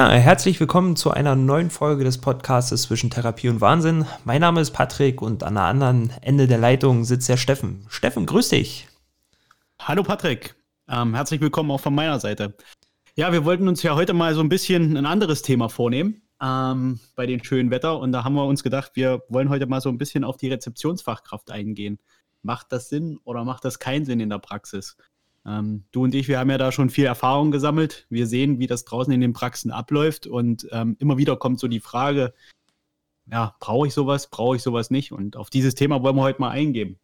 Ja, herzlich willkommen zu einer neuen Folge des Podcasts zwischen Therapie und Wahnsinn. Mein Name ist Patrick und an der anderen Ende der Leitung sitzt der Steffen. Steffen, grüß dich. Hallo Patrick, ähm, herzlich willkommen auch von meiner Seite. Ja, wir wollten uns ja heute mal so ein bisschen ein anderes Thema vornehmen ähm, bei dem schönen Wetter und da haben wir uns gedacht, wir wollen heute mal so ein bisschen auf die Rezeptionsfachkraft eingehen. Macht das Sinn oder macht das keinen Sinn in der Praxis? Ähm, du und ich, wir haben ja da schon viel Erfahrung gesammelt. Wir sehen, wie das draußen in den Praxen abläuft und ähm, immer wieder kommt so die Frage, ja, brauche ich sowas, brauche ich sowas nicht? Und auf dieses Thema wollen wir heute mal eingehen.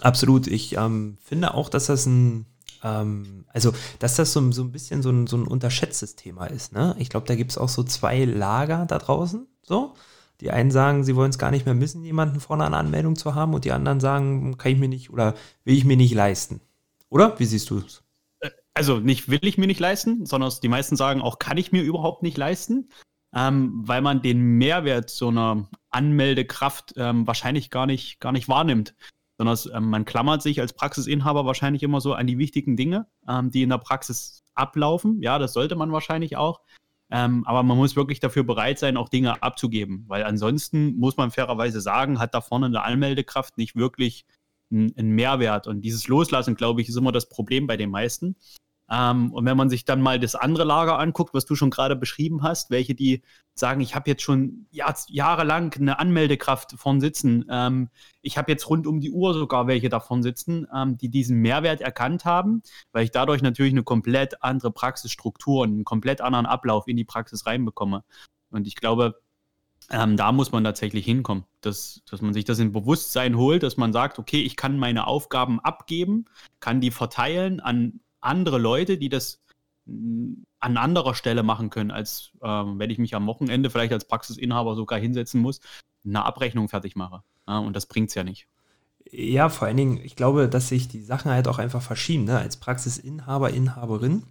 Absolut. Ich ähm, finde auch, dass das ein, ähm, also, dass das so, so ein bisschen so ein, so ein unterschätztes Thema ist. Ne? Ich glaube, da gibt es auch so zwei Lager da draußen. So. Die einen sagen, sie wollen es gar nicht mehr missen, jemanden vorne eine Anmeldung zu haben, und die anderen sagen, kann ich mir nicht oder will ich mir nicht leisten. Oder? Wie siehst du es? Äh, also nicht will ich mir nicht leisten, sondern die meisten sagen auch, kann ich mir überhaupt nicht leisten, ähm, weil man den Mehrwert so einer Anmeldekraft ähm, wahrscheinlich gar nicht, gar nicht wahrnimmt. Sondern ähm, man klammert sich als Praxisinhaber wahrscheinlich immer so an die wichtigen Dinge, ähm, die in der Praxis ablaufen. Ja, das sollte man wahrscheinlich auch. Ähm, aber man muss wirklich dafür bereit sein, auch Dinge abzugeben, weil ansonsten muss man fairerweise sagen, hat da vorne eine Anmeldekraft nicht wirklich ein, Mehrwert. Und dieses Loslassen, glaube ich, ist immer das Problem bei den meisten. Ähm, und wenn man sich dann mal das andere Lager anguckt, was du schon gerade beschrieben hast, welche die sagen, ich habe jetzt schon Jahr, jahrelang eine Anmeldekraft von sitzen, ähm, ich habe jetzt rund um die Uhr sogar welche davon sitzen, ähm, die diesen Mehrwert erkannt haben, weil ich dadurch natürlich eine komplett andere Praxisstruktur und einen komplett anderen Ablauf in die Praxis reinbekomme. Und ich glaube, ähm, da muss man tatsächlich hinkommen, dass, dass man sich das in Bewusstsein holt, dass man sagt, okay, ich kann meine Aufgaben abgeben, kann die verteilen an andere Leute, die das mm, an anderer Stelle machen können, als ähm, wenn ich mich am Wochenende vielleicht als Praxisinhaber sogar hinsetzen muss, eine Abrechnung fertig mache. Ja, und das bringt es ja nicht. Ja, vor allen Dingen, ich glaube, dass sich die Sachen halt auch einfach verschieben. Ne? Als Praxisinhaber, Inhaberin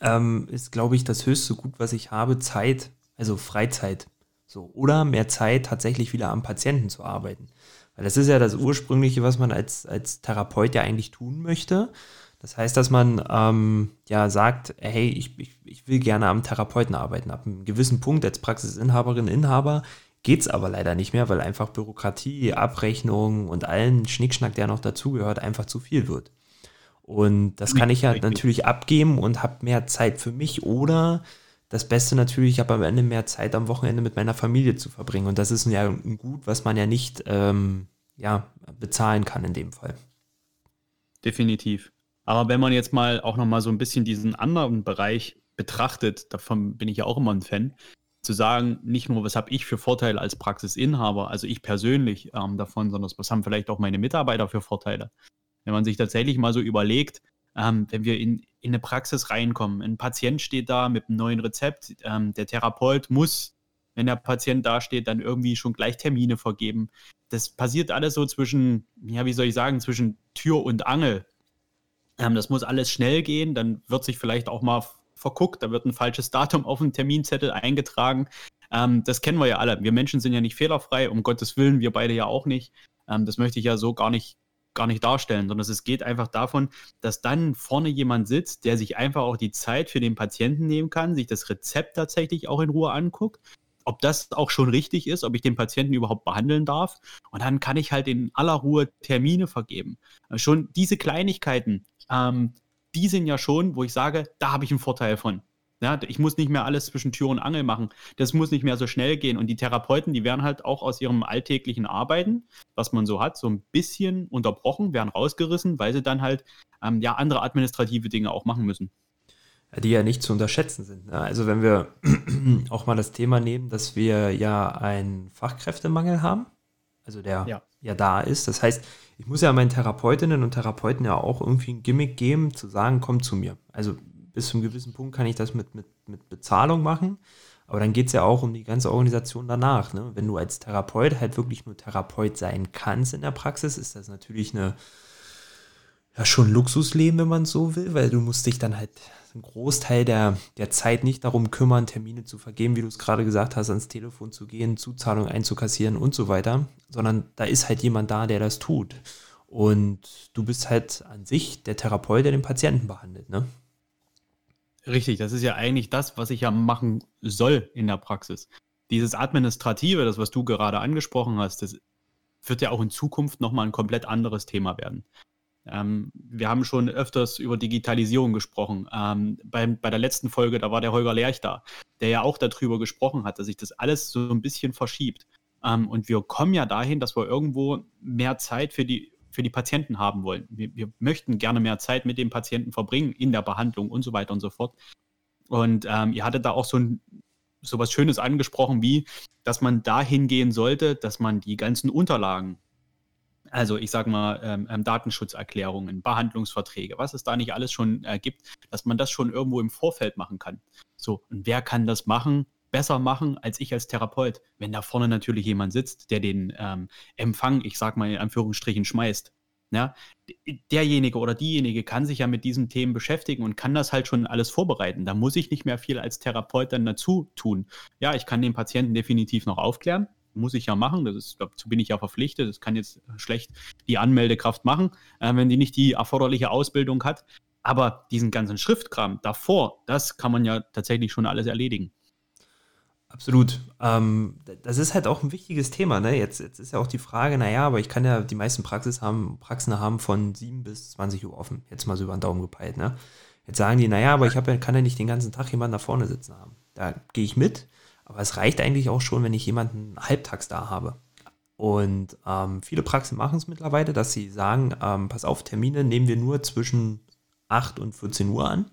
ähm, ist, glaube ich, das höchste Gut, was ich habe, Zeit, also Freizeit. So, oder mehr Zeit tatsächlich wieder am Patienten zu arbeiten. Weil das ist ja das Ursprüngliche, was man als, als Therapeut ja eigentlich tun möchte. Das heißt, dass man ähm, ja sagt, hey, ich, ich, ich will gerne am Therapeuten arbeiten. Ab einem gewissen Punkt als Praxisinhaberin, Inhaber geht es aber leider nicht mehr, weil einfach Bürokratie, Abrechnung und allen Schnickschnack, der noch dazugehört, einfach zu viel wird. Und das kann ich ja natürlich abgeben und habe mehr Zeit für mich oder das Beste natürlich, ich habe am Ende mehr Zeit am Wochenende mit meiner Familie zu verbringen. Und das ist ja ein Gut, was man ja nicht ähm, ja, bezahlen kann in dem Fall. Definitiv. Aber wenn man jetzt mal auch noch mal so ein bisschen diesen anderen Bereich betrachtet, davon bin ich ja auch immer ein Fan, zu sagen, nicht nur, was habe ich für Vorteile als Praxisinhaber, also ich persönlich ähm, davon, sondern was haben vielleicht auch meine Mitarbeiter für Vorteile. Wenn man sich tatsächlich mal so überlegt, ähm, wenn wir in, in eine Praxis reinkommen. Ein Patient steht da mit einem neuen Rezept. Ähm, der Therapeut muss, wenn der Patient da steht, dann irgendwie schon gleich Termine vergeben. Das passiert alles so zwischen, ja, wie soll ich sagen, zwischen Tür und Angel. Ähm, das muss alles schnell gehen. Dann wird sich vielleicht auch mal verguckt. Da wird ein falsches Datum auf den Terminzettel eingetragen. Ähm, das kennen wir ja alle. Wir Menschen sind ja nicht fehlerfrei, um Gottes Willen, wir beide ja auch nicht. Ähm, das möchte ich ja so gar nicht gar nicht darstellen, sondern es geht einfach davon, dass dann vorne jemand sitzt, der sich einfach auch die Zeit für den Patienten nehmen kann, sich das Rezept tatsächlich auch in Ruhe anguckt, ob das auch schon richtig ist, ob ich den Patienten überhaupt behandeln darf. Und dann kann ich halt in aller Ruhe Termine vergeben. Äh, schon diese Kleinigkeiten, ähm, die sind ja schon, wo ich sage, da habe ich einen Vorteil von. Ja, ich muss nicht mehr alles zwischen Tür und Angel machen. Das muss nicht mehr so schnell gehen. Und die Therapeuten, die werden halt auch aus ihrem alltäglichen Arbeiten, was man so hat, so ein bisschen unterbrochen, werden rausgerissen, weil sie dann halt ähm, ja andere administrative Dinge auch machen müssen. Die ja nicht zu unterschätzen sind. Ne? Also wenn wir auch mal das Thema nehmen, dass wir ja einen Fachkräftemangel haben, also der ja. ja da ist. Das heißt, ich muss ja meinen Therapeutinnen und Therapeuten ja auch irgendwie ein Gimmick geben, zu sagen, komm zu mir. Also bis zu einem gewissen Punkt kann ich das mit, mit, mit Bezahlung machen. Aber dann geht es ja auch um die ganze Organisation danach. Ne? Wenn du als Therapeut halt wirklich nur Therapeut sein kannst in der Praxis, ist das natürlich eine, ja, schon Luxusleben, wenn man so will, weil du musst dich dann halt einen Großteil der, der Zeit nicht darum kümmern, Termine zu vergeben, wie du es gerade gesagt hast, ans Telefon zu gehen, Zuzahlung einzukassieren und so weiter, sondern da ist halt jemand da, der das tut. Und du bist halt an sich der Therapeut, der den Patienten behandelt, ne? Richtig, das ist ja eigentlich das, was ich ja machen soll in der Praxis. Dieses Administrative, das, was du gerade angesprochen hast, das wird ja auch in Zukunft nochmal ein komplett anderes Thema werden. Ähm, wir haben schon öfters über Digitalisierung gesprochen. Ähm, bei, bei der letzten Folge, da war der Holger Lerch da, der ja auch darüber gesprochen hat, dass sich das alles so ein bisschen verschiebt. Ähm, und wir kommen ja dahin, dass wir irgendwo mehr Zeit für die für die Patienten haben wollen. Wir, wir, möchten gerne mehr Zeit mit dem Patienten verbringen in der Behandlung und so weiter und so fort. Und ähm, ihr hattet da auch so ein so was Schönes angesprochen, wie, dass man dahin gehen sollte, dass man die ganzen Unterlagen, also ich sage mal ähm, ähm, Datenschutzerklärungen, Behandlungsverträge, was es da nicht alles schon äh, gibt, dass man das schon irgendwo im Vorfeld machen kann. So, und wer kann das machen? Besser machen als ich als Therapeut, wenn da vorne natürlich jemand sitzt, der den ähm, Empfang, ich sag mal in Anführungsstrichen, schmeißt. Ja, derjenige oder diejenige kann sich ja mit diesen Themen beschäftigen und kann das halt schon alles vorbereiten. Da muss ich nicht mehr viel als Therapeut dann dazu tun. Ja, ich kann den Patienten definitiv noch aufklären. Muss ich ja machen. Das ist, dazu bin ich ja verpflichtet. Das kann jetzt schlecht die Anmeldekraft machen, äh, wenn die nicht die erforderliche Ausbildung hat. Aber diesen ganzen Schriftkram davor, das kann man ja tatsächlich schon alles erledigen. Absolut. Ähm, das ist halt auch ein wichtiges Thema. Ne? Jetzt, jetzt ist ja auch die Frage, naja, aber ich kann ja die meisten Praxis haben, Praxen haben von 7 bis 20 Uhr offen. Jetzt mal so über den Daumen gepeilt. Ne? Jetzt sagen die, naja, aber ich hab, kann ja nicht den ganzen Tag jemanden da vorne sitzen haben. Da gehe ich mit, aber es reicht eigentlich auch schon, wenn ich jemanden halbtags da habe. Und ähm, viele Praxen machen es mittlerweile, dass sie sagen, ähm, pass auf, Termine nehmen wir nur zwischen 8 und 14 Uhr an,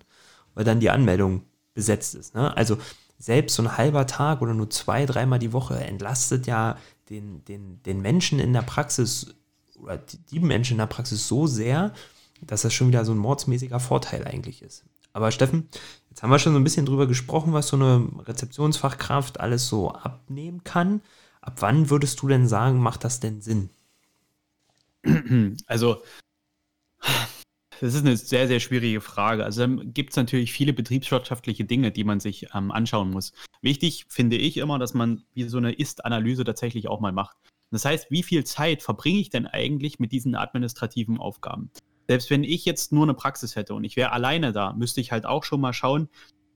weil dann die Anmeldung besetzt ist. Ne? Also selbst so ein halber Tag oder nur zwei, dreimal die Woche entlastet ja den, den, den Menschen in der Praxis oder die, Menschen in der Praxis so sehr, dass das schon wieder so ein mordsmäßiger Vorteil eigentlich ist. Aber Steffen, jetzt haben wir schon so ein bisschen drüber gesprochen, was so eine Rezeptionsfachkraft alles so abnehmen kann. Ab wann würdest du denn sagen, macht das denn Sinn? Also das ist eine sehr, sehr schwierige Frage. Also gibt es natürlich viele betriebswirtschaftliche Dinge, die man sich ähm, anschauen muss. Wichtig finde ich immer, dass man wie so eine Ist-Analyse tatsächlich auch mal macht. Das heißt, wie viel Zeit verbringe ich denn eigentlich mit diesen administrativen Aufgaben? Selbst wenn ich jetzt nur eine Praxis hätte und ich wäre alleine da, müsste ich halt auch schon mal schauen,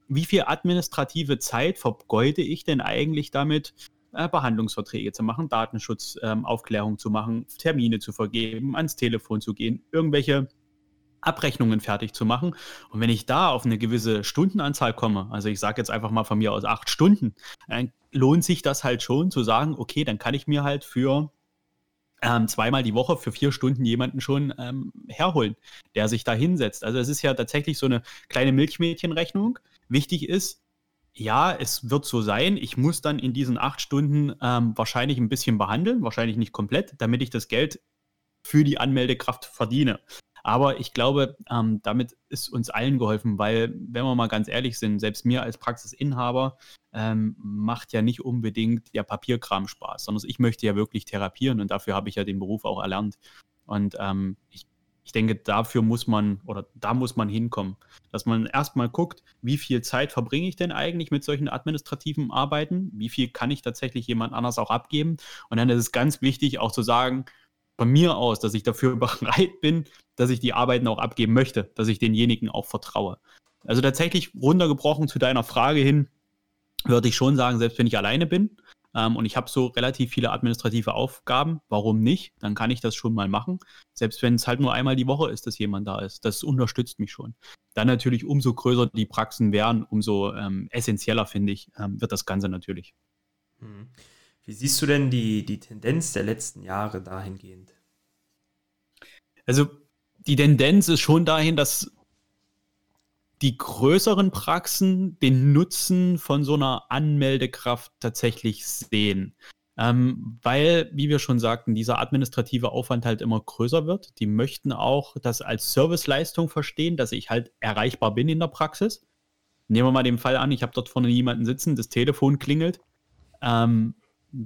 wie viel administrative Zeit vergeude ich denn eigentlich damit, äh, Behandlungsverträge zu machen, Datenschutzaufklärung ähm, zu machen, Termine zu vergeben, ans Telefon zu gehen, irgendwelche Abrechnungen fertig zu machen. Und wenn ich da auf eine gewisse Stundenanzahl komme, also ich sage jetzt einfach mal von mir aus acht Stunden, dann lohnt sich das halt schon zu sagen, okay, dann kann ich mir halt für ähm, zweimal die Woche für vier Stunden jemanden schon ähm, herholen, der sich da hinsetzt. Also es ist ja tatsächlich so eine kleine Milchmädchenrechnung. Wichtig ist, ja, es wird so sein, ich muss dann in diesen acht Stunden ähm, wahrscheinlich ein bisschen behandeln, wahrscheinlich nicht komplett, damit ich das Geld für die Anmeldekraft verdiene. Aber ich glaube, ähm, damit ist uns allen geholfen, weil, wenn wir mal ganz ehrlich sind, selbst mir als Praxisinhaber ähm, macht ja nicht unbedingt der Papierkram Spaß, sondern ich möchte ja wirklich therapieren und dafür habe ich ja den Beruf auch erlernt. Und ähm, ich, ich denke, dafür muss man oder da muss man hinkommen, dass man erstmal guckt, wie viel Zeit verbringe ich denn eigentlich mit solchen administrativen Arbeiten, wie viel kann ich tatsächlich jemand anders auch abgeben. Und dann ist es ganz wichtig auch zu sagen, von mir aus, dass ich dafür bereit bin, dass ich die Arbeiten auch abgeben möchte, dass ich denjenigen auch vertraue. Also tatsächlich runtergebrochen zu deiner Frage hin, würde ich schon sagen, selbst wenn ich alleine bin ähm, und ich habe so relativ viele administrative Aufgaben, warum nicht? Dann kann ich das schon mal machen. Selbst wenn es halt nur einmal die Woche ist, dass jemand da ist. Das unterstützt mich schon. Dann natürlich, umso größer die Praxen werden, umso ähm, essentieller, finde ich, ähm, wird das Ganze natürlich. Mhm. Wie siehst du denn die, die Tendenz der letzten Jahre dahingehend? Also die Tendenz ist schon dahin, dass die größeren Praxen den Nutzen von so einer Anmeldekraft tatsächlich sehen. Ähm, weil, wie wir schon sagten, dieser administrative Aufwand halt immer größer wird. Die möchten auch das als Serviceleistung verstehen, dass ich halt erreichbar bin in der Praxis. Nehmen wir mal den Fall an, ich habe dort vorne jemanden sitzen, das Telefon klingelt. Ähm,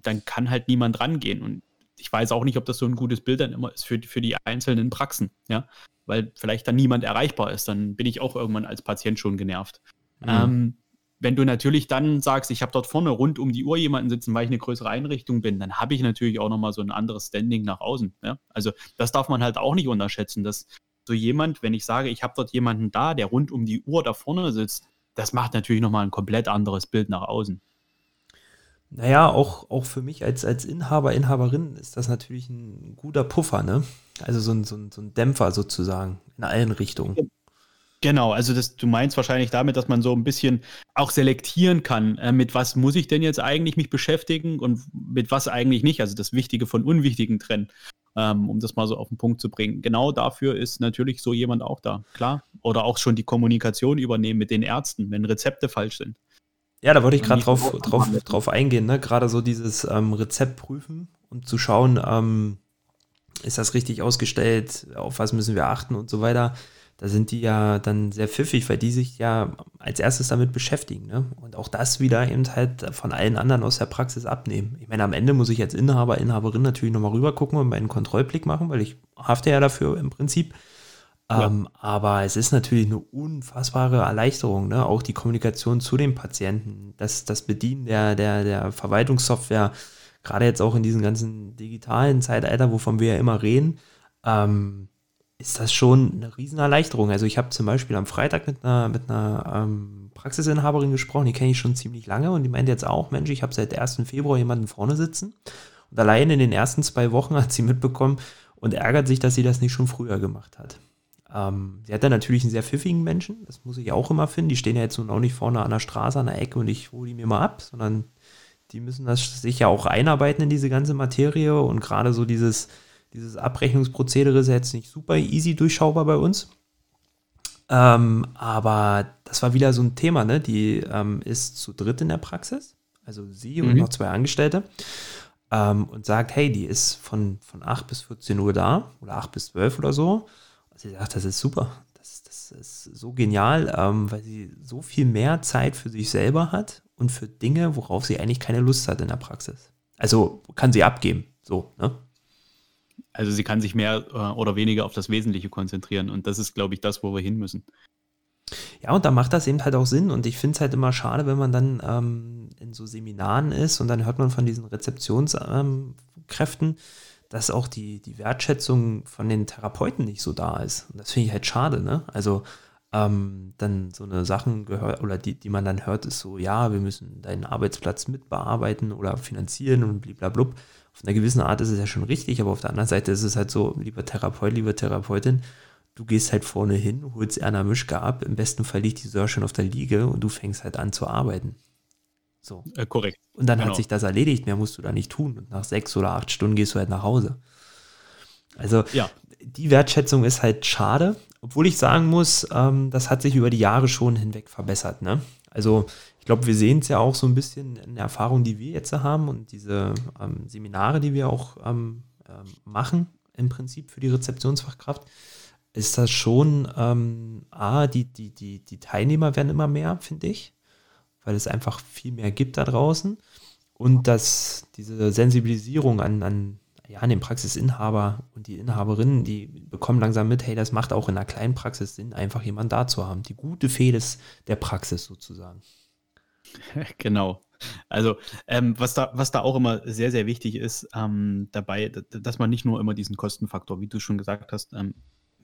dann kann halt niemand rangehen. Und ich weiß auch nicht, ob das so ein gutes Bild dann immer ist für, für die einzelnen Praxen, ja, weil vielleicht dann niemand erreichbar ist, dann bin ich auch irgendwann als Patient schon genervt. Mhm. Ähm, wenn du natürlich dann sagst, ich habe dort vorne rund um die Uhr jemanden sitzen, weil ich eine größere Einrichtung bin, dann habe ich natürlich auch nochmal so ein anderes Standing nach außen. Ja? Also das darf man halt auch nicht unterschätzen, dass so jemand, wenn ich sage, ich habe dort jemanden da, der rund um die Uhr da vorne sitzt, das macht natürlich nochmal ein komplett anderes Bild nach außen. Naja, auch, auch für mich als, als Inhaber, Inhaberin ist das natürlich ein guter Puffer, ne? Also so ein, so ein, so ein Dämpfer sozusagen in allen Richtungen. Genau, also das, du meinst wahrscheinlich damit, dass man so ein bisschen auch selektieren kann, äh, mit was muss ich denn jetzt eigentlich mich beschäftigen und mit was eigentlich nicht, also das Wichtige von Unwichtigen trennen, ähm, um das mal so auf den Punkt zu bringen. Genau dafür ist natürlich so jemand auch da, klar. Oder auch schon die Kommunikation übernehmen mit den Ärzten, wenn Rezepte falsch sind. Ja, da wollte ich gerade drauf, drauf, drauf eingehen, ne? gerade so dieses ähm, Rezept prüfen und zu schauen, ähm, ist das richtig ausgestellt, auf was müssen wir achten und so weiter da sind die ja dann sehr pfiffig, weil die sich ja als erstes damit beschäftigen. Ne? Und auch das wieder eben halt von allen anderen aus der Praxis abnehmen. Ich meine, am Ende muss ich als Inhaber, Inhaberin natürlich nochmal rüber gucken und meinen Kontrollblick machen, weil ich hafte ja dafür im Prinzip. Ähm, aber es ist natürlich eine unfassbare Erleichterung, ne? auch die Kommunikation zu den Patienten, das, das Bedienen der, der, der Verwaltungssoftware, gerade jetzt auch in diesem ganzen digitalen Zeitalter, wovon wir ja immer reden. Ähm, ist das schon eine Riesenerleichterung. Also ich habe zum Beispiel am Freitag mit einer, mit einer ähm, Praxisinhaberin gesprochen, die kenne ich schon ziemlich lange und die meinte jetzt auch, Mensch, ich habe seit 1. Februar jemanden vorne sitzen und allein in den ersten zwei Wochen hat sie mitbekommen und ärgert sich, dass sie das nicht schon früher gemacht hat. Ähm, sie hat dann natürlich einen sehr pfiffigen Menschen, das muss ich auch immer finden. Die stehen ja jetzt nun auch nicht vorne an der Straße, an der Ecke und ich hole die mir mal ab, sondern die müssen das sich ja auch einarbeiten in diese ganze Materie und gerade so dieses dieses Abrechnungsprozedere ist jetzt nicht super easy durchschaubar bei uns. Ähm, aber das war wieder so ein Thema, ne? Die ähm, ist zu dritt in der Praxis, also sie und mhm. noch zwei Angestellte. Ähm, und sagt, hey, die ist von, von 8 bis 14 Uhr da oder 8 bis 12 oder so. Sie sagt, das ist super. Das, das ist so genial, ähm, weil sie so viel mehr Zeit für sich selber hat und für Dinge, worauf sie eigentlich keine Lust hat in der Praxis. Also kann sie abgeben, so, ne? Also sie kann sich mehr äh, oder weniger auf das Wesentliche konzentrieren und das ist, glaube ich, das, wo wir hin müssen. Ja, und da macht das eben halt auch Sinn und ich finde es halt immer schade, wenn man dann ähm, in so Seminaren ist und dann hört man von diesen Rezeptionskräften, ähm, dass auch die, die Wertschätzung von den Therapeuten nicht so da ist. Und das finde ich halt schade, ne? Also ähm, dann so eine Sachen gehört oder die, die man dann hört, ist so, ja, wir müssen deinen Arbeitsplatz mitbearbeiten oder finanzieren und blablabla auf einer gewissen Art ist es ja schon richtig, aber auf der anderen Seite ist es halt so, lieber Therapeut, liebe Therapeutin, du gehst halt vorne hin, holst Erna Mischke ab, im besten Fall liegt die Sör schon auf der Liege und du fängst halt an zu arbeiten. So. Äh, korrekt. Und dann genau. hat sich das erledigt, mehr musst du da nicht tun. Und nach sechs oder acht Stunden gehst du halt nach Hause. Also ja. die Wertschätzung ist halt schade, obwohl ich sagen muss, ähm, das hat sich über die Jahre schon hinweg verbessert. Ne? Also ich glaube, wir sehen es ja auch so ein bisschen in der Erfahrung, die wir jetzt haben und diese ähm, Seminare, die wir auch ähm, ähm, machen, im Prinzip für die Rezeptionsfachkraft, ist das schon, ähm, A, die, die, die, die Teilnehmer werden immer mehr, finde ich, weil es einfach viel mehr gibt da draußen und dass diese Sensibilisierung an, an, ja, an den Praxisinhaber und die Inhaberinnen, die bekommen langsam mit, hey, das macht auch in einer kleinen Praxis Sinn, einfach jemanden da zu haben. Die gute Fee des, der Praxis sozusagen. Genau. Also, ähm, was, da, was da auch immer sehr, sehr wichtig ist, ähm, dabei, dass man nicht nur immer diesen Kostenfaktor, wie du schon gesagt hast, ähm,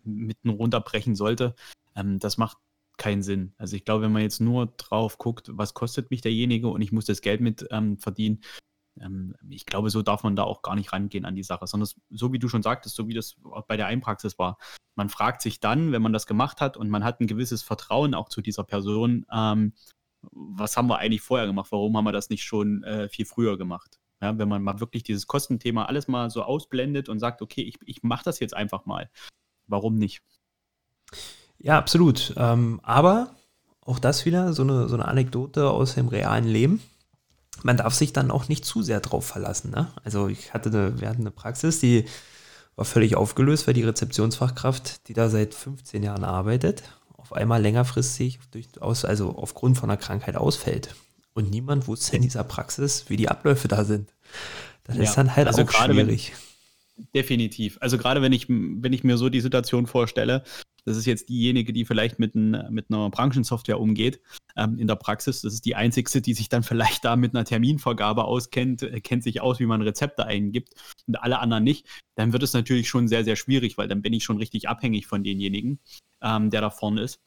mitten runterbrechen sollte. Ähm, das macht keinen Sinn. Also ich glaube, wenn man jetzt nur drauf guckt, was kostet mich derjenige und ich muss das Geld mit ähm, verdienen, ähm, ich glaube, so darf man da auch gar nicht rangehen an die Sache, sondern so wie du schon sagtest, so wie das bei der Einpraxis war. Man fragt sich dann, wenn man das gemacht hat und man hat ein gewisses Vertrauen auch zu dieser Person, ähm, was haben wir eigentlich vorher gemacht? Warum haben wir das nicht schon äh, viel früher gemacht? Ja, wenn man mal wirklich dieses Kostenthema alles mal so ausblendet und sagt, okay, ich, ich mache das jetzt einfach mal. Warum nicht? Ja, absolut. Ähm, aber auch das wieder so eine, so eine Anekdote aus dem realen Leben. Man darf sich dann auch nicht zu sehr drauf verlassen. Ne? Also ich hatte eine, wir hatten eine Praxis, die war völlig aufgelöst, weil die Rezeptionsfachkraft, die da seit 15 Jahren arbeitet, auf einmal längerfristig durchaus, also aufgrund von einer Krankheit ausfällt. Und niemand wusste in dieser Praxis, wie die Abläufe da sind. Das ja, ist dann halt also auch schwierig. Wenn, definitiv. Also gerade wenn ich, wenn ich mir so die Situation vorstelle, das ist jetzt diejenige, die vielleicht mit, ein, mit einer Branchensoftware umgeht ähm, in der Praxis. Das ist die einzigste, die sich dann vielleicht da mit einer Terminvergabe auskennt, äh, kennt sich aus, wie man Rezepte eingibt und alle anderen nicht. Dann wird es natürlich schon sehr, sehr schwierig, weil dann bin ich schon richtig abhängig von denjenigen, ähm, der da vorne ist.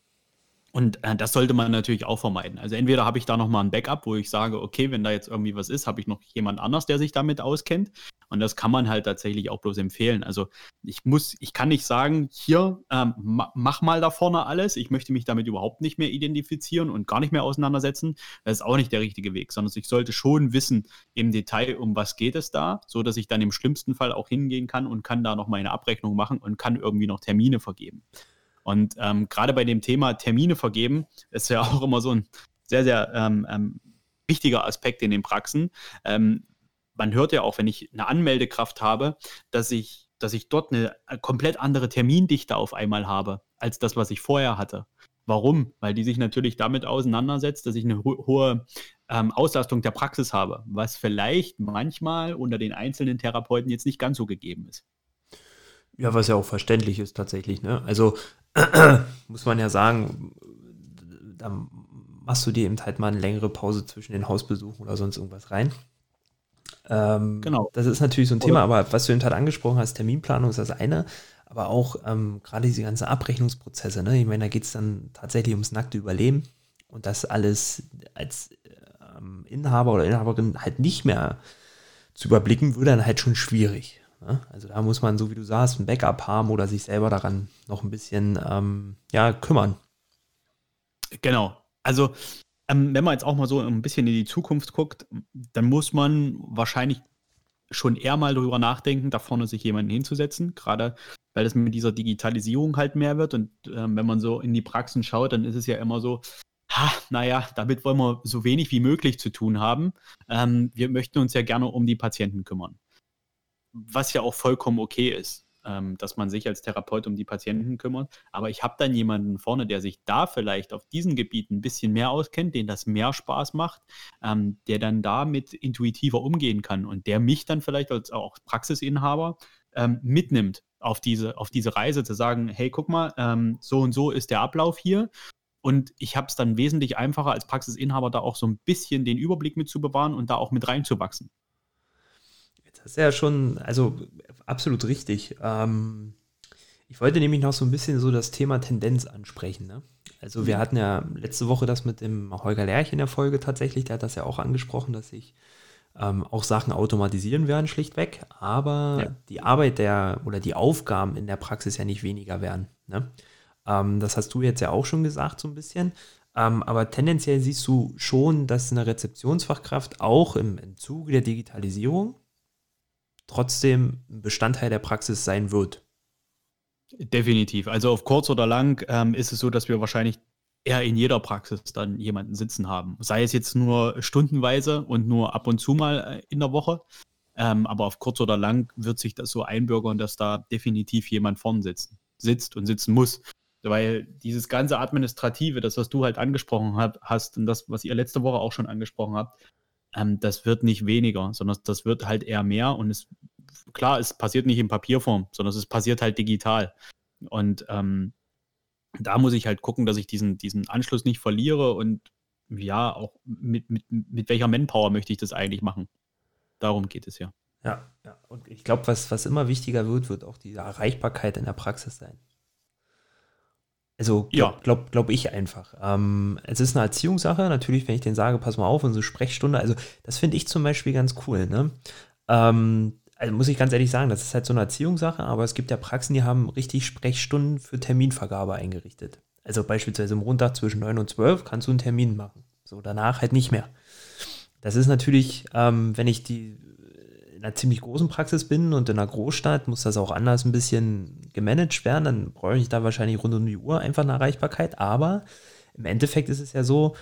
Und äh, das sollte man natürlich auch vermeiden. Also entweder habe ich da nochmal ein Backup, wo ich sage, okay, wenn da jetzt irgendwie was ist, habe ich noch jemand anders, der sich damit auskennt. Und das kann man halt tatsächlich auch bloß empfehlen. Also ich muss, ich kann nicht sagen, hier, ähm, mach mal da vorne alles. Ich möchte mich damit überhaupt nicht mehr identifizieren und gar nicht mehr auseinandersetzen. Das ist auch nicht der richtige Weg, sondern ich sollte schon wissen im Detail, um was geht es da, so dass ich dann im schlimmsten Fall auch hingehen kann und kann da noch meine Abrechnung machen und kann irgendwie noch Termine vergeben. Und ähm, gerade bei dem Thema Termine vergeben ist ja auch immer so ein sehr, sehr ähm, ähm, wichtiger Aspekt in den Praxen. Ähm, man hört ja auch, wenn ich eine Anmeldekraft habe, dass ich, dass ich dort eine äh, komplett andere Termindichte auf einmal habe, als das, was ich vorher hatte. Warum? Weil die sich natürlich damit auseinandersetzt, dass ich eine ho hohe ähm, Auslastung der Praxis habe, was vielleicht manchmal unter den einzelnen Therapeuten jetzt nicht ganz so gegeben ist. Ja, was ja auch verständlich ist tatsächlich. Ne? Also muss man ja sagen, da machst du dir eben halt mal eine längere Pause zwischen den Hausbesuchen oder sonst irgendwas rein. Ähm, genau. Das ist natürlich so ein Thema, aber was du eben halt angesprochen hast, Terminplanung ist das eine, aber auch ähm, gerade diese ganzen Abrechnungsprozesse, ne? Ich meine, da geht es dann tatsächlich ums nackte Überleben und das alles als ähm, Inhaber oder Inhaberin halt nicht mehr zu überblicken, würde dann halt schon schwierig. Ne? Also da muss man, so wie du sagst, ein Backup haben oder sich selber daran noch ein bisschen ähm, ja, kümmern. Genau. Also ähm, wenn man jetzt auch mal so ein bisschen in die Zukunft guckt, dann muss man wahrscheinlich schon eher mal darüber nachdenken, da vorne sich jemanden hinzusetzen, gerade weil es mit dieser Digitalisierung halt mehr wird. Und ähm, wenn man so in die Praxen schaut, dann ist es ja immer so, ha, naja, damit wollen wir so wenig wie möglich zu tun haben. Ähm, wir möchten uns ja gerne um die Patienten kümmern was ja auch vollkommen okay ist, ähm, dass man sich als Therapeut um die Patienten kümmert. Aber ich habe dann jemanden vorne, der sich da vielleicht auf diesen Gebieten ein bisschen mehr auskennt, den das mehr Spaß macht, ähm, der dann damit intuitiver umgehen kann und der mich dann vielleicht als auch Praxisinhaber ähm, mitnimmt auf diese, auf diese Reise, zu sagen, hey, guck mal, ähm, so und so ist der Ablauf hier. Und ich habe es dann wesentlich einfacher als Praxisinhaber da auch so ein bisschen den Überblick mit zu bewahren und da auch mit reinzuwachsen. Das ist ja schon, also absolut richtig. Ähm, ich wollte nämlich noch so ein bisschen so das Thema Tendenz ansprechen. Ne? Also wir mhm. hatten ja letzte Woche das mit dem Holger Lerch in der Folge tatsächlich, der hat das ja auch angesprochen, dass sich ähm, auch Sachen automatisieren werden, schlichtweg, aber ja. die Arbeit der oder die Aufgaben in der Praxis ja nicht weniger werden. Ne? Ähm, das hast du jetzt ja auch schon gesagt, so ein bisschen. Ähm, aber tendenziell siehst du schon, dass eine Rezeptionsfachkraft auch im, im Zuge der Digitalisierung trotzdem ein Bestandteil der Praxis sein wird. Definitiv. Also auf kurz oder lang ähm, ist es so, dass wir wahrscheinlich eher in jeder Praxis dann jemanden sitzen haben. Sei es jetzt nur stundenweise und nur ab und zu mal äh, in der Woche. Ähm, aber auf kurz oder lang wird sich das so einbürgern, dass da definitiv jemand vorn sitzt, sitzt und sitzen muss. Weil dieses ganze Administrative, das, was du halt angesprochen hast und das, was ihr letzte Woche auch schon angesprochen habt, ähm, das wird nicht weniger, sondern das wird halt eher mehr und es, klar, es passiert nicht in Papierform, sondern es passiert halt digital. Und ähm, da muss ich halt gucken, dass ich diesen, diesen Anschluss nicht verliere und ja, auch mit, mit, mit welcher Manpower möchte ich das eigentlich machen. Darum geht es ja. Ja, ja. und ich glaube, was, was immer wichtiger wird, wird auch die Erreichbarkeit in der Praxis sein. Also glaube ja. glaub, glaub ich einfach. Ähm, es ist eine Erziehungssache. Natürlich, wenn ich denen sage, pass mal auf, unsere Sprechstunde, also das finde ich zum Beispiel ganz cool. Ne? Ähm, also muss ich ganz ehrlich sagen, das ist halt so eine Erziehungssache, aber es gibt ja Praxen, die haben richtig Sprechstunden für Terminvergabe eingerichtet. Also beispielsweise am Montag zwischen 9 und 12 kannst du einen Termin machen. So, danach halt nicht mehr. Das ist natürlich, ähm, wenn ich die in einer ziemlich großen Praxis bin und in einer Großstadt muss das auch anders ein bisschen gemanagt werden, dann brauche ich da wahrscheinlich rund um die Uhr einfach eine Erreichbarkeit. Aber im Endeffekt ist es ja so,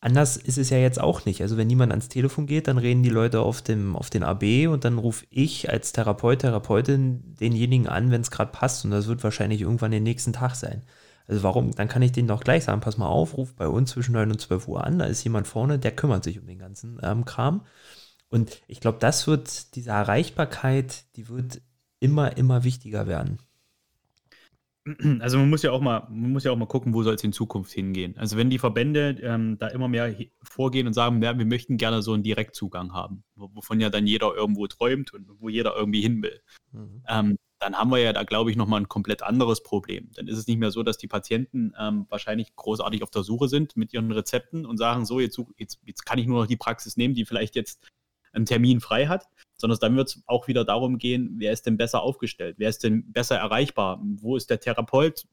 anders ist es ja jetzt auch nicht. Also wenn niemand ans Telefon geht, dann reden die Leute auf, dem, auf den AB und dann rufe ich als Therapeut, Therapeutin denjenigen an, wenn es gerade passt. Und das wird wahrscheinlich irgendwann den nächsten Tag sein. Also warum? Dann kann ich denen doch gleich sagen, pass mal auf, ruf bei uns zwischen 9 und 12 Uhr an, da ist jemand vorne, der kümmert sich um den ganzen ähm, Kram. Und ich glaube, das wird, diese Erreichbarkeit, die wird immer, immer wichtiger werden. Also man muss ja auch mal, man muss ja auch mal gucken, wo soll es in Zukunft hingehen. Also wenn die Verbände ähm, da immer mehr vorgehen und sagen, ja, wir möchten gerne so einen Direktzugang haben, wovon ja dann jeder irgendwo träumt und wo jeder irgendwie hin will. Mhm. Ähm, dann haben wir ja da, glaube ich, nochmal ein komplett anderes Problem. Dann ist es nicht mehr so, dass die Patienten ähm, wahrscheinlich großartig auf der Suche sind mit ihren Rezepten und sagen, so, jetzt, jetzt, jetzt kann ich nur noch die Praxis nehmen, die vielleicht jetzt einen Termin frei hat, sondern dann wird es auch wieder darum gehen, wer ist denn besser aufgestellt, wer ist denn besser erreichbar, wo ist der Therapeut,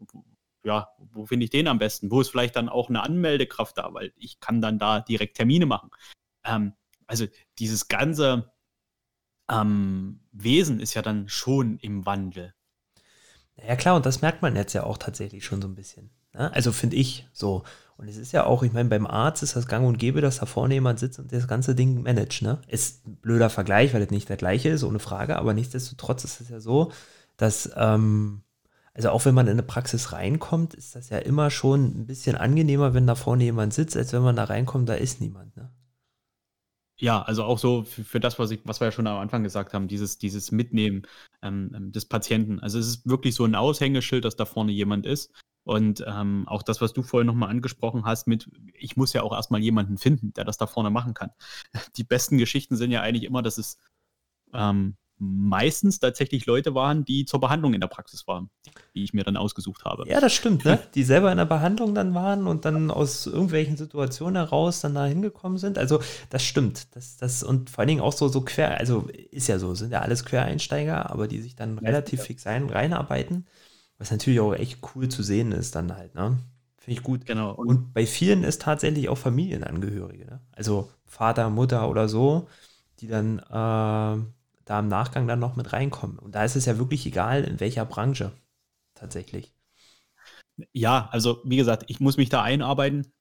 ja, wo finde ich den am besten, wo ist vielleicht dann auch eine Anmeldekraft da, weil ich kann dann da direkt Termine machen. Ähm, also dieses ganze ähm, Wesen ist ja dann schon im Wandel. Ja klar, und das merkt man jetzt ja auch tatsächlich schon so ein bisschen. Ne? Also finde ich so. Und es ist ja auch, ich meine, beim Arzt ist das gang und gäbe, dass da vorne jemand sitzt und das ganze Ding managt. Ne? Ist ein blöder Vergleich, weil es nicht der gleiche ist, ohne Frage, aber nichtsdestotrotz ist es ja so, dass, ähm, also auch wenn man in eine Praxis reinkommt, ist das ja immer schon ein bisschen angenehmer, wenn da vorne jemand sitzt, als wenn man da reinkommt, da ist niemand. Ne? Ja, also auch so für, für, das, was, ich, was wir ja schon am Anfang gesagt haben, dieses, dieses Mitnehmen ähm, ähm, des Patienten. Also es ist wirklich so ein Aushängeschild, dass da vorne jemand ist. Und ähm, auch das, was du vorhin nochmal angesprochen hast, mit, ich muss ja auch erstmal jemanden finden, der das da vorne machen kann. Die besten Geschichten sind ja eigentlich immer, dass es ähm, meistens tatsächlich Leute waren, die zur Behandlung in der Praxis waren, die ich mir dann ausgesucht habe. Ja, das stimmt, ne? Die selber in der Behandlung dann waren und dann aus irgendwelchen Situationen heraus dann da hingekommen sind. Also das stimmt. Das, das, und vor allen Dingen auch so, so quer, also ist ja so, sind ja alles Quereinsteiger, aber die sich dann relativ fix ein, reinarbeiten, was natürlich auch echt cool zu sehen ist dann halt, ne? Finde ich gut. Genau. Und, und bei vielen ist tatsächlich auch Familienangehörige, ne? Also Vater, Mutter oder so, die dann äh, da im Nachgang dann noch mit reinkommen. Und da ist es ja wirklich egal, in welcher Branche tatsächlich. Ja, also wie gesagt, ich muss mich da einarbeiten.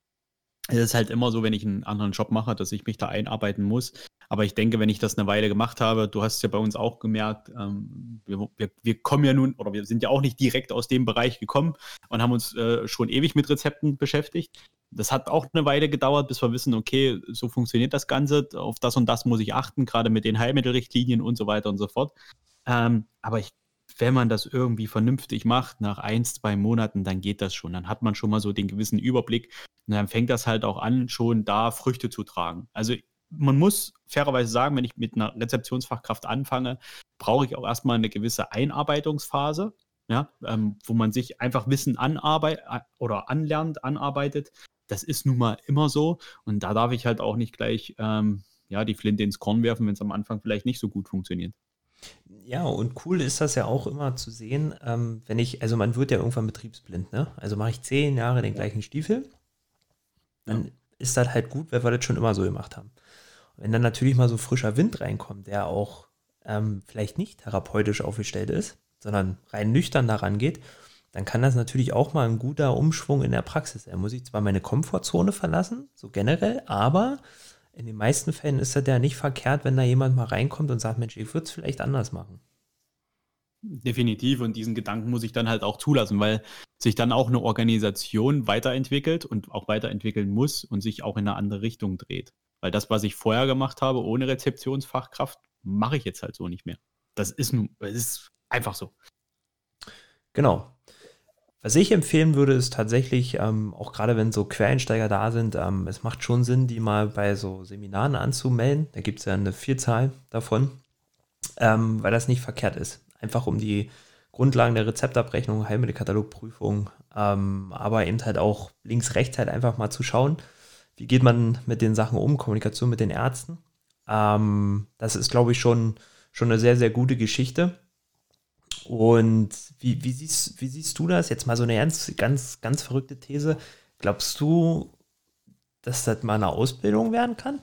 Es ist halt immer so, wenn ich einen anderen Job mache, dass ich mich da einarbeiten muss. Aber ich denke, wenn ich das eine Weile gemacht habe, du hast es ja bei uns auch gemerkt, ähm, wir, wir, wir, kommen ja nun, oder wir sind ja auch nicht direkt aus dem Bereich gekommen und haben uns äh, schon ewig mit Rezepten beschäftigt. Das hat auch eine Weile gedauert, bis wir wissen, okay, so funktioniert das Ganze, auf das und das muss ich achten, gerade mit den Heilmittelrichtlinien und so weiter und so fort. Ähm, aber ich, wenn man das irgendwie vernünftig macht, nach ein, zwei Monaten, dann geht das schon. Dann hat man schon mal so den gewissen Überblick und dann fängt das halt auch an, schon da Früchte zu tragen. Also man muss fairerweise sagen, wenn ich mit einer Rezeptionsfachkraft anfange, brauche ich auch erstmal eine gewisse Einarbeitungsphase, ja, ähm, wo man sich einfach Wissen anarbeitet oder anlernt, anarbeitet. Das ist nun mal immer so und da darf ich halt auch nicht gleich ähm, ja, die Flinte ins Korn werfen, wenn es am Anfang vielleicht nicht so gut funktioniert. Ja, und cool ist das ja auch immer zu sehen, ähm, wenn ich, also man wird ja irgendwann betriebsblind, ne? Also mache ich zehn Jahre den gleichen Stiefel, dann ja. ist das halt gut, weil wir das schon immer so gemacht haben. Wenn dann natürlich mal so frischer Wind reinkommt, der auch ähm, vielleicht nicht therapeutisch aufgestellt ist, sondern rein nüchtern daran geht, dann kann das natürlich auch mal ein guter Umschwung in der Praxis sein. Muss ich zwar meine Komfortzone verlassen, so generell, aber in den meisten Fällen ist das ja nicht verkehrt, wenn da jemand mal reinkommt und sagt, Mensch, ich würde es vielleicht anders machen. Definitiv. Und diesen Gedanken muss ich dann halt auch zulassen, weil sich dann auch eine Organisation weiterentwickelt und auch weiterentwickeln muss und sich auch in eine andere Richtung dreht. Weil das, was ich vorher gemacht habe, ohne Rezeptionsfachkraft, mache ich jetzt halt so nicht mehr. Das ist, nun, ist einfach so. Genau. Was ich empfehlen würde, ist tatsächlich, ähm, auch gerade wenn so Quereinsteiger da sind, ähm, es macht schon Sinn, die mal bei so Seminaren anzumelden. Da gibt es ja eine Vielzahl davon, ähm, weil das nicht verkehrt ist. Einfach um die Grundlagen der Rezeptabrechnung, Heilmittelkatalogprüfung, ähm, aber eben halt auch links, rechts halt einfach mal zu schauen wie geht man mit den Sachen um, Kommunikation mit den Ärzten. Ähm, das ist, glaube ich, schon, schon eine sehr, sehr gute Geschichte. Und wie, wie, siehst, wie siehst du das? Jetzt mal so eine ganz, ganz, ganz verrückte These. Glaubst du, dass das mal eine Ausbildung werden kann?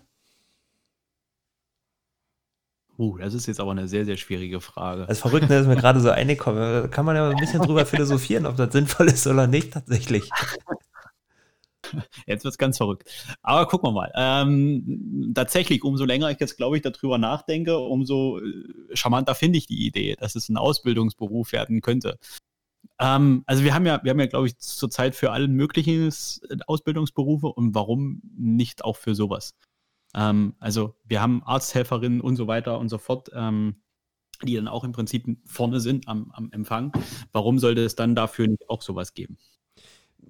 Uh, das ist jetzt aber eine sehr, sehr schwierige Frage. Das Verrückte ist mir gerade so eingekommen. Da kann man ja ein bisschen drüber philosophieren, ob das sinnvoll ist oder nicht tatsächlich. Jetzt wird es ganz verrückt. Aber gucken wir mal. Ähm, tatsächlich, umso länger ich jetzt, glaube ich, darüber nachdenke, umso äh, charmanter finde ich die Idee, dass es ein Ausbildungsberuf werden könnte. Ähm, also wir haben ja, wir haben ja, glaube ich, zurzeit für allen möglichen äh, Ausbildungsberufe und warum nicht auch für sowas? Ähm, also wir haben Arzthelferinnen und so weiter und so fort. Ähm, die dann auch im Prinzip vorne sind am, am Empfang. Warum sollte es dann dafür nicht auch sowas geben?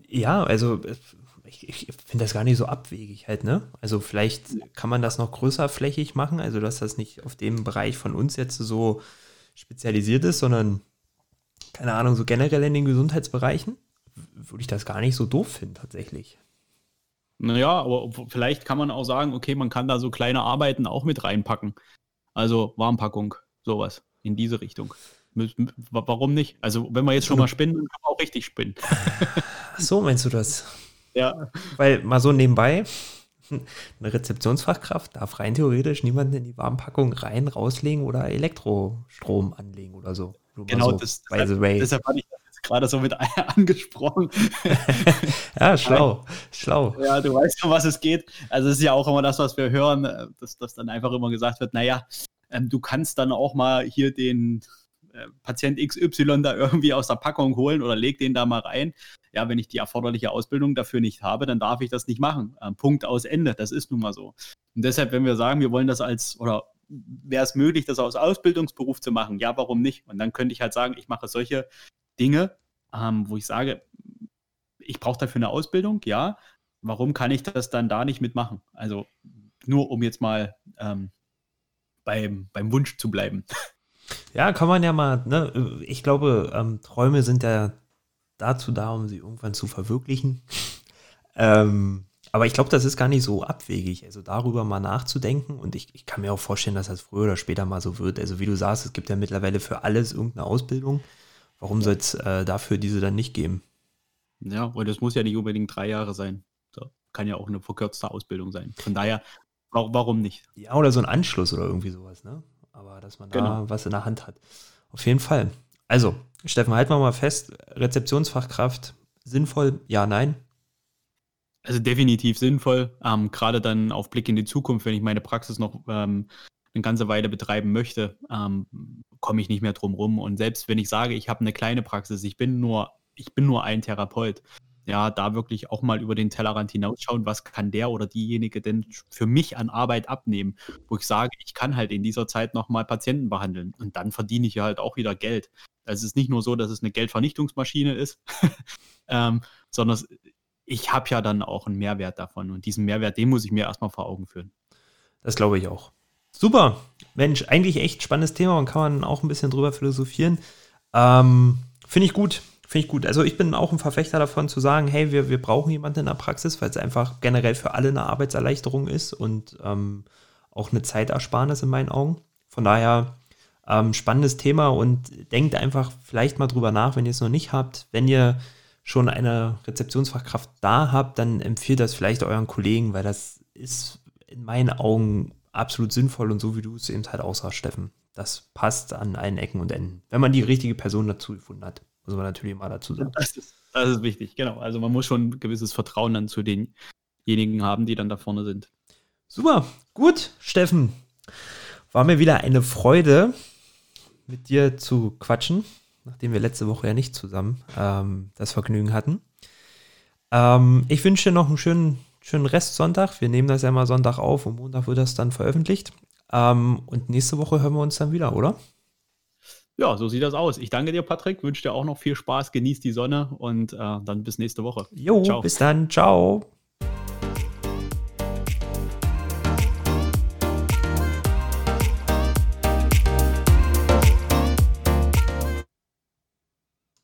Ja, also ich, ich finde das gar nicht so abwegig halt, ne? Also vielleicht kann man das noch größer flächig machen, also dass das nicht auf dem Bereich von uns jetzt so spezialisiert ist, sondern keine Ahnung, so generell in den Gesundheitsbereichen, würde ich das gar nicht so doof finden, tatsächlich. Naja, aber vielleicht kann man auch sagen, okay, man kann da so kleine Arbeiten auch mit reinpacken. Also Warmpackung, sowas in diese Richtung. Warum nicht? Also, wenn wir jetzt schon mal spinnen, dann kann man auch richtig spinnen. So meinst du das? Ja. Weil mal so nebenbei, eine Rezeptionsfachkraft darf rein theoretisch niemanden in die Warmpackung rein, rauslegen oder Elektrostrom anlegen oder so. genau, so, das, deshalb, deshalb hatte ich das jetzt gerade so mit angesprochen. ja, schlau, schlau. Ja, du weißt, um was es geht. Also es ist ja auch immer das, was wir hören, äh, dass, dass dann einfach immer gesagt wird, naja, ähm, du kannst dann auch mal hier den Patient XY da irgendwie aus der Packung holen oder leg den da mal rein. Ja, wenn ich die erforderliche Ausbildung dafür nicht habe, dann darf ich das nicht machen. Ähm, Punkt aus Ende. Das ist nun mal so. Und deshalb, wenn wir sagen, wir wollen das als oder wäre es möglich, das als Ausbildungsberuf zu machen? Ja, warum nicht? Und dann könnte ich halt sagen, ich mache solche Dinge, ähm, wo ich sage, ich brauche dafür eine Ausbildung, ja. Warum kann ich das dann da nicht mitmachen? Also nur um jetzt mal ähm, beim, beim Wunsch zu bleiben. Ja, kann man ja mal, ne? Ich glaube, ähm, Träume sind ja dazu da, um sie irgendwann zu verwirklichen. ähm, aber ich glaube, das ist gar nicht so abwegig, also darüber mal nachzudenken. Und ich, ich kann mir auch vorstellen, dass das früher oder später mal so wird. Also wie du sagst, es gibt ja mittlerweile für alles irgendeine Ausbildung. Warum soll es äh, dafür diese dann nicht geben? Ja, und es muss ja nicht unbedingt drei Jahre sein. So, kann ja auch eine verkürzte Ausbildung sein. Von daher, warum nicht? Ja, oder so ein Anschluss oder irgendwie sowas, ne? Aber dass man genau. da was in der Hand hat. Auf jeden Fall. Also, Steffen, halten wir mal fest, Rezeptionsfachkraft, sinnvoll, ja, nein? Also definitiv sinnvoll, ähm, gerade dann auf Blick in die Zukunft, wenn ich meine Praxis noch ähm, eine ganze Weile betreiben möchte, ähm, komme ich nicht mehr drum rum. Und selbst wenn ich sage, ich habe eine kleine Praxis, ich bin nur, ich bin nur ein Therapeut, ja, da wirklich auch mal über den Tellerrand hinausschauen, was kann der oder diejenige denn für mich an Arbeit abnehmen, wo ich sage, ich kann halt in dieser Zeit nochmal Patienten behandeln und dann verdiene ich ja halt auch wieder Geld. Also es ist nicht nur so, dass es eine Geldvernichtungsmaschine ist, ähm, sondern ich habe ja dann auch einen Mehrwert davon und diesen Mehrwert, den muss ich mir erstmal vor Augen führen. Das glaube ich auch. Super. Mensch, eigentlich echt spannendes Thema und kann man auch ein bisschen drüber philosophieren. Ähm, Finde ich gut. Finde ich gut. Also ich bin auch ein Verfechter davon zu sagen, hey, wir, wir brauchen jemanden in der Praxis, weil es einfach generell für alle eine Arbeitserleichterung ist und ähm, auch eine Zeitersparnis in meinen Augen. Von daher ähm, spannendes Thema und denkt einfach vielleicht mal drüber nach, wenn ihr es noch nicht habt. Wenn ihr schon eine Rezeptionsfachkraft da habt, dann empfiehlt das vielleicht euren Kollegen, weil das ist in meinen Augen absolut sinnvoll und so wie du es eben halt aussagst, Steffen. Das passt an allen Ecken und Enden, wenn man die richtige Person dazu gefunden hat. Muss man natürlich mal dazu sagen. Das ist, das ist wichtig, genau. Also man muss schon ein gewisses Vertrauen dann zu denjenigen haben, die dann da vorne sind. Super, gut, Steffen. War mir wieder eine Freude, mit dir zu quatschen, nachdem wir letzte Woche ja nicht zusammen ähm, das Vergnügen hatten. Ähm, ich wünsche dir noch einen schönen, schönen Restsonntag. Wir nehmen das ja mal Sonntag auf und Montag wird das dann veröffentlicht. Ähm, und nächste Woche hören wir uns dann wieder, oder? Ja, so sieht das aus. Ich danke dir, Patrick. Wünsche dir auch noch viel Spaß. Genieß die Sonne und äh, dann bis nächste Woche. Jo, Ciao. bis dann. Ciao.